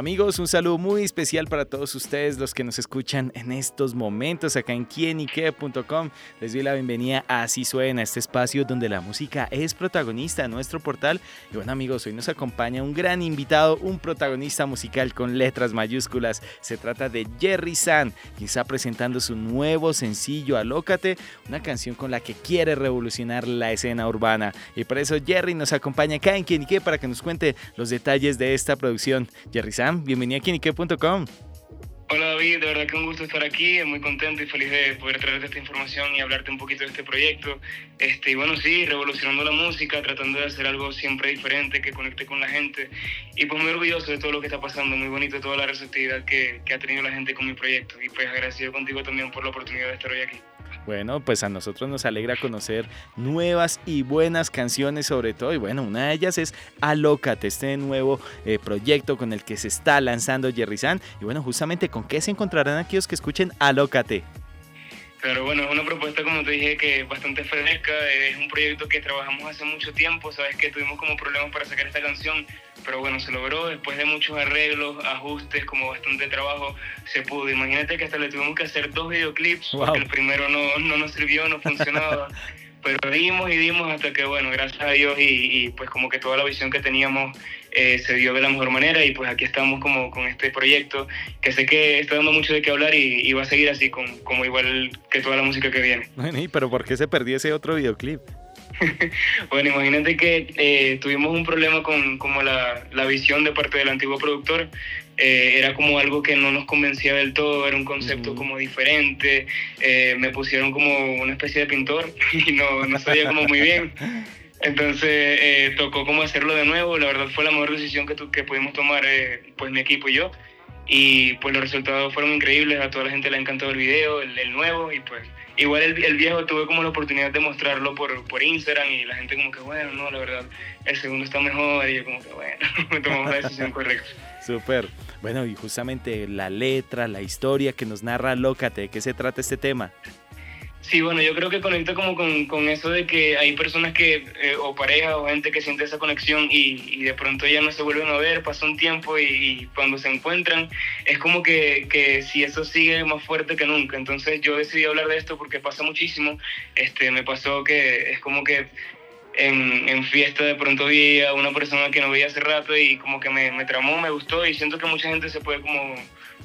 Amigos, un saludo muy especial para todos ustedes, los que nos escuchan en estos momentos acá en quienique.com. Les doy la bienvenida a Así Suena, este espacio donde la música es protagonista nuestro portal. Y bueno, amigos, hoy nos acompaña un gran invitado, un protagonista musical con letras mayúsculas. Se trata de Jerry San, quien está presentando su nuevo sencillo Alócate, una canción con la que quiere revolucionar la escena urbana. Y por eso Jerry nos acompaña acá en Quienique para que nos cuente los detalles de esta producción. Jerry San bienvenido a Kinique.com. Hola David, de verdad que un gusto estar aquí, muy contento y feliz de poder traerte esta información y hablarte un poquito de este proyecto. Este, y bueno, sí, revolucionando la música, tratando de hacer algo siempre diferente, que conecte con la gente. Y pues muy orgulloso de todo lo que está pasando, muy bonito toda la receptividad que, que ha tenido la gente con mi proyecto. Y pues agradecido contigo también por la oportunidad de estar hoy aquí. Bueno, pues a nosotros nos alegra conocer nuevas y buenas canciones sobre todo. Y bueno, una de ellas es Alócate, este nuevo eh, proyecto con el que se está lanzando Jerry San. Y bueno, justamente con qué se encontrarán aquellos que escuchen Alócate. Pero bueno, es una propuesta, como te dije, que es bastante fresca. Es un proyecto que trabajamos hace mucho tiempo. Sabes que tuvimos como problemas para sacar esta canción, pero bueno, se logró. Después de muchos arreglos, ajustes, como bastante trabajo, se pudo. Imagínate que hasta le tuvimos que hacer dos videoclips, porque el primero no, no nos sirvió, no funcionaba. pero dimos y dimos hasta que, bueno, gracias a Dios y, y pues como que toda la visión que teníamos eh, se dio de la mejor manera y pues aquí estamos como con este proyecto que sé que está dando mucho de qué hablar y, va a seguir así con, como igual que toda la música que viene. Bueno, ¿y pero por qué se perdió ese otro videoclip? bueno, imagínate que eh, tuvimos un problema con como la, la, visión de parte del antiguo productor. Eh, era como algo que no nos convencía del todo, era un concepto como diferente. me pusieron como una especie de pintor y no, no sabía como muy bien. Entonces eh, tocó como hacerlo de nuevo, la verdad fue la mejor decisión que, que pudimos tomar eh, pues mi equipo y yo y pues los resultados fueron increíbles, a toda la gente le ha encantado el video, el, nuevo y pues igual el, el, viejo tuve como la oportunidad de mostrarlo por, por Instagram y la gente como que bueno, no, la verdad el segundo está mejor y yo como que bueno, tomamos la decisión correcta. Súper. Bueno, y justamente la letra, la historia que nos narra Lócate, ¿de qué se trata este tema? Sí, bueno, yo creo que conecta como con, con eso de que hay personas que, eh, o pareja o gente que siente esa conexión y, y, de pronto ya no se vuelven a ver, pasa un tiempo y, cuando se encuentran es como que, que, si eso sigue más fuerte que nunca. Entonces yo decidí hablar de esto porque pasa muchísimo. Este, me pasó que es como que en, fiesta de pronto vi a una persona que no veía hace rato y como que me, me tramó, me gustó y siento que mucha gente se puede como,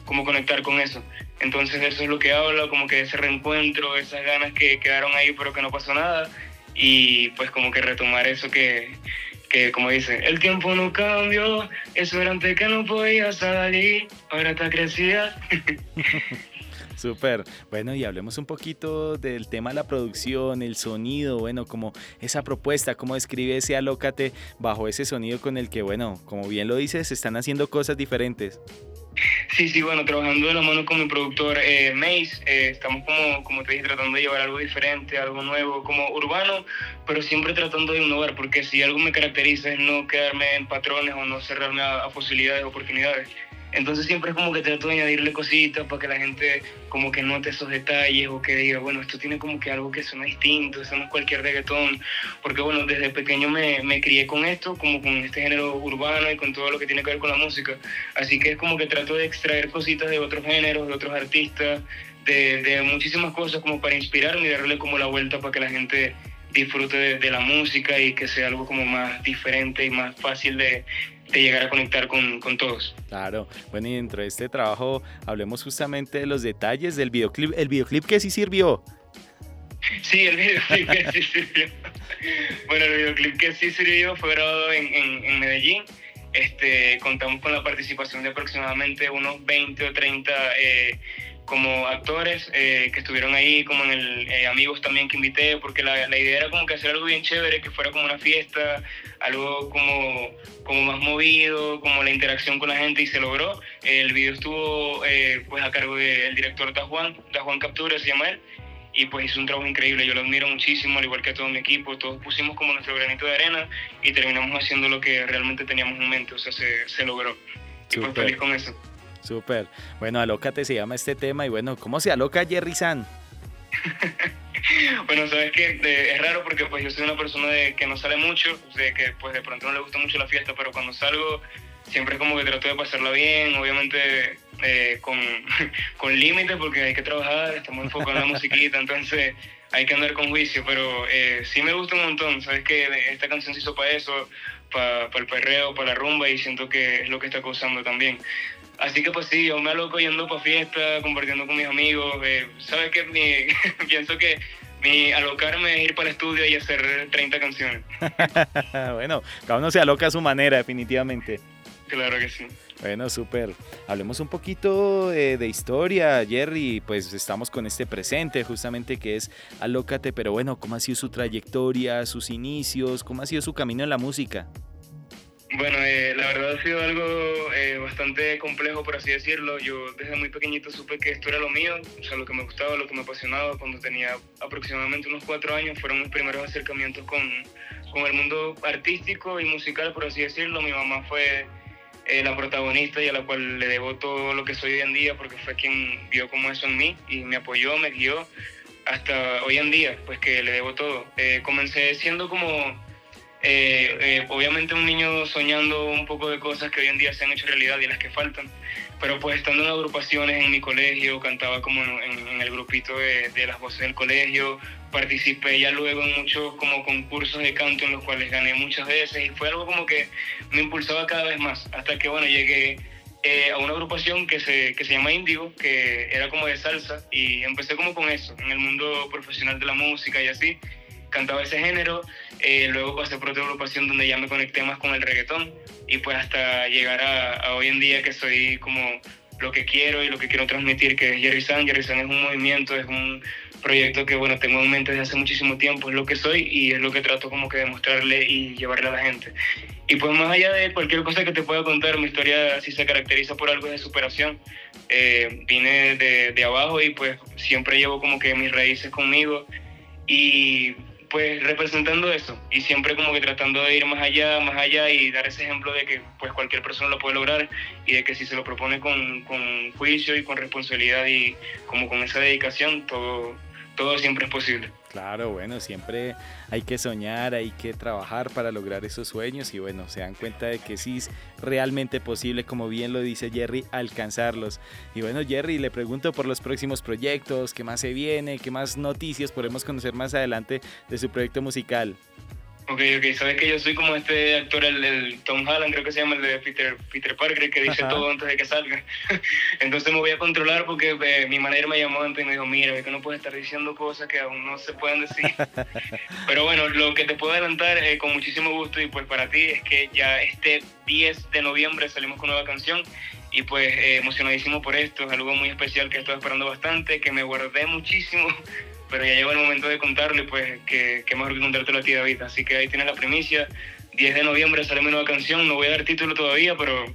como conectar con eso. Entonces eso es lo que habla, como que ese reencuentro, esas ganas que quedaron ahí pero que no pasó nada y pues como que retomar eso que, que como dice, el tiempo no cambió, eso era antes que no podía salir, ahora está crecida. Súper. Bueno, y hablemos un poquito del tema de la producción, el sonido, bueno, como esa propuesta, cómo describe ese alócate bajo ese sonido con el que, bueno, como bien lo dices, están haciendo cosas diferentes. Sí, sí, bueno, trabajando de la mano con mi productor eh, Mace, eh, estamos como, como te dije, tratando de llevar algo diferente, algo nuevo, como urbano, pero siempre tratando de innovar, porque si algo me caracteriza es no quedarme en patrones o no cerrarme a, a posibilidades, oportunidades. Entonces siempre es como que trato de añadirle cositas para que la gente como que note esos detalles o que diga, bueno, esto tiene como que algo que suena distinto, eso no es cualquier reggaetón, porque bueno, desde pequeño me, me crié con esto, como con este género urbano y con todo lo que tiene que ver con la música, así que es como que trato de extraer cositas de otros géneros, de otros artistas, de, de muchísimas cosas como para inspirarme y darle como la vuelta para que la gente disfrute de, de, la música y que sea algo como más diferente y más fácil de, de llegar a conectar con, con, todos. Claro, bueno, y dentro de este trabajo hablemos justamente de los detalles del videoclip. ¿El videoclip que sí sirvió? Sí, el videoclip que sí sirvió. bueno, el videoclip que sí sirvió fue grabado en, en, en Medellín. Este, contamos con la participación de aproximadamente unos 20 o 30 eh, como actores eh, que estuvieron ahí, como en el eh, amigos también que invité, porque la, la, idea era como que hacer algo bien chévere, que fuera como una fiesta, algo como, como más movido, como la interacción con la gente y se logró. El video estuvo eh, pues a cargo del director Da Juan, Da Juan Captura se llama él, y pues hizo un trabajo increíble, yo lo admiro muchísimo, al igual que a todo mi equipo, todos pusimos como nuestro granito de arena y terminamos haciendo lo que realmente teníamos en mente, o sea, se, se logró. Y pues feliz con eso. Súper. Bueno, Alócate se llama este tema y bueno, ¿cómo se aloca Jerry San? bueno, sabes que es raro porque pues yo soy una persona de que no sale mucho, de que pues de pronto no le gusta mucho la fiesta, pero cuando salgo siempre es como que trato de pasarla bien, obviamente eh, con, con límites porque hay que trabajar, estamos enfocados en la musiquita, entonces hay que andar con juicio, pero eh, sí me gusta un montón, sabes que esta canción se hizo para eso, para, para el perreo, para la rumba y siento que es lo que está causando también. Así que pues sí, yo me aloco yendo para fiesta, compartiendo con mis amigos. Eh, ¿Sabes qué? Mi, pienso que mi alocarme es ir para el estudio y hacer 30 canciones. bueno, cada uno se aloca a su manera, definitivamente. Claro que sí. Bueno, súper. Hablemos un poquito de, de, historia, Jerry. Pues estamos con este presente, justamente que es Alócate. Pero bueno, ¿cómo ha sido su trayectoria, sus inicios? ¿Cómo ha sido su camino en la música? Bueno, eh, la verdad ha sido algo eh, bastante complejo, por así decirlo. Yo desde muy pequeñito supe que esto era lo mío, o sea, lo que me gustaba, lo que me apasionaba. Cuando tenía aproximadamente unos cuatro años fueron mis primeros acercamientos con, con el mundo artístico y musical, por así decirlo. Mi mamá fue eh, la protagonista y a la cual le debo todo lo que soy hoy en día, porque fue quien vio como eso en mí y me apoyó, me guió hasta hoy en día, pues que le debo todo. comencé siendo como eh, eh, obviamente un niño soñando un poco de cosas que hoy en día se han hecho realidad y las que faltan, pero pues estando en agrupaciones en mi colegio, cantaba como en, el grupito de, las voces del colegio, participé ya luego en muchos como concursos de canto en los cuales gané muchas veces y fue algo como que me impulsaba cada vez más, hasta que bueno, llegué eh, a una agrupación que se, que se llama Índigo, que era como de salsa y empecé como con eso, en el mundo profesional de la música y así cantaba ese género, eh, luego pasé por otra agrupación donde ya me conecté más con el reggaetón y pues hasta llegar a, hoy en día que soy como lo que quiero y lo que quiero transmitir, que es Jerry San. Jerry San es un movimiento, es un proyecto que bueno, tengo en mente desde hace muchísimo tiempo, es lo que soy y es lo que trato como que demostrarle y llevarle a la gente. Y pues más allá de cualquier cosa que te pueda contar, mi historia sí se caracteriza por algo de superación. Eh, vine de, de abajo y pues siempre llevo como que mis raíces conmigo y pues representando eso y siempre como que tratando de ir más allá, más allá y dar ese ejemplo de que pues cualquier persona lo puede lograr y de que si se lo propone con, con juicio y con responsabilidad y como con esa dedicación, todo, todo siempre es posible. Claro, bueno, siempre hay que soñar, hay que trabajar para lograr esos sueños y bueno, se dan cuenta de que sí es realmente posible, como bien lo dice Jerry, alcanzarlos. Y bueno, Jerry, le pregunto por los próximos proyectos, qué más se viene, qué más noticias podemos conocer más adelante de su proyecto musical. Ok, ok, sabes que yo soy como este actor, el, Tom Holland, creo que se llama el de Peter, Peter Parker, que dice todo antes de que salga. Entonces me voy a controlar porque eh, mi manager me llamó antes y me dijo, mira, que no puedes estar diciendo cosas que aún no se pueden decir. Pero bueno, lo que te puedo adelantar eh, con muchísimo gusto y pues para ti es que ya este 10 de noviembre salimos con nueva canción y pues eh, emocionadísimo por esto, es algo muy especial que estoy esperando bastante, que me guardé muchísimo pero ya llegó el momento de contarle, pues, que, que mejor que contártelo a ti, David. Así que ahí tienes la primicia. 10 de noviembre sale mi nueva canción, no voy a dar título todavía, pero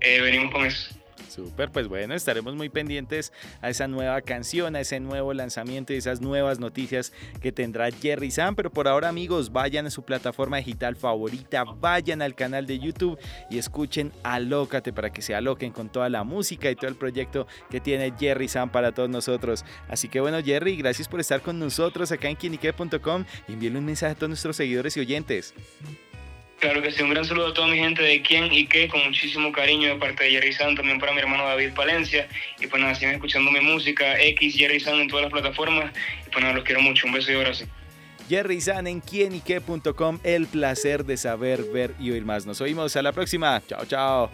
eh, venimos con eso. Súper, pues bueno, estaremos muy pendientes a esa nueva canción, a ese nuevo lanzamiento y esas nuevas noticias que tendrá Jerry Sam. Pero por ahora, amigos, vayan a su plataforma digital favorita, vayan al canal de YouTube y escuchen Alócate para que se aloquen con toda la música y todo el proyecto que tiene Jerry Sam para todos nosotros. Así que bueno, Jerry, gracias por estar con nosotros acá en quinique.com. Envíenle un mensaje a todos nuestros seguidores y oyentes. Claro que sí, un gran saludo a toda mi gente de quién y qué, con muchísimo cariño de parte de Jerry San, también para mi hermano David Palencia. Y pues nada, siguen escuchando mi música, X Jerry San en todas las plataformas. Y pues nada, los quiero mucho, un beso y abrazo. Jerry San en quienyque.com, el placer de saber, ver y oír más. Nos oímos a la próxima. Chao, chao.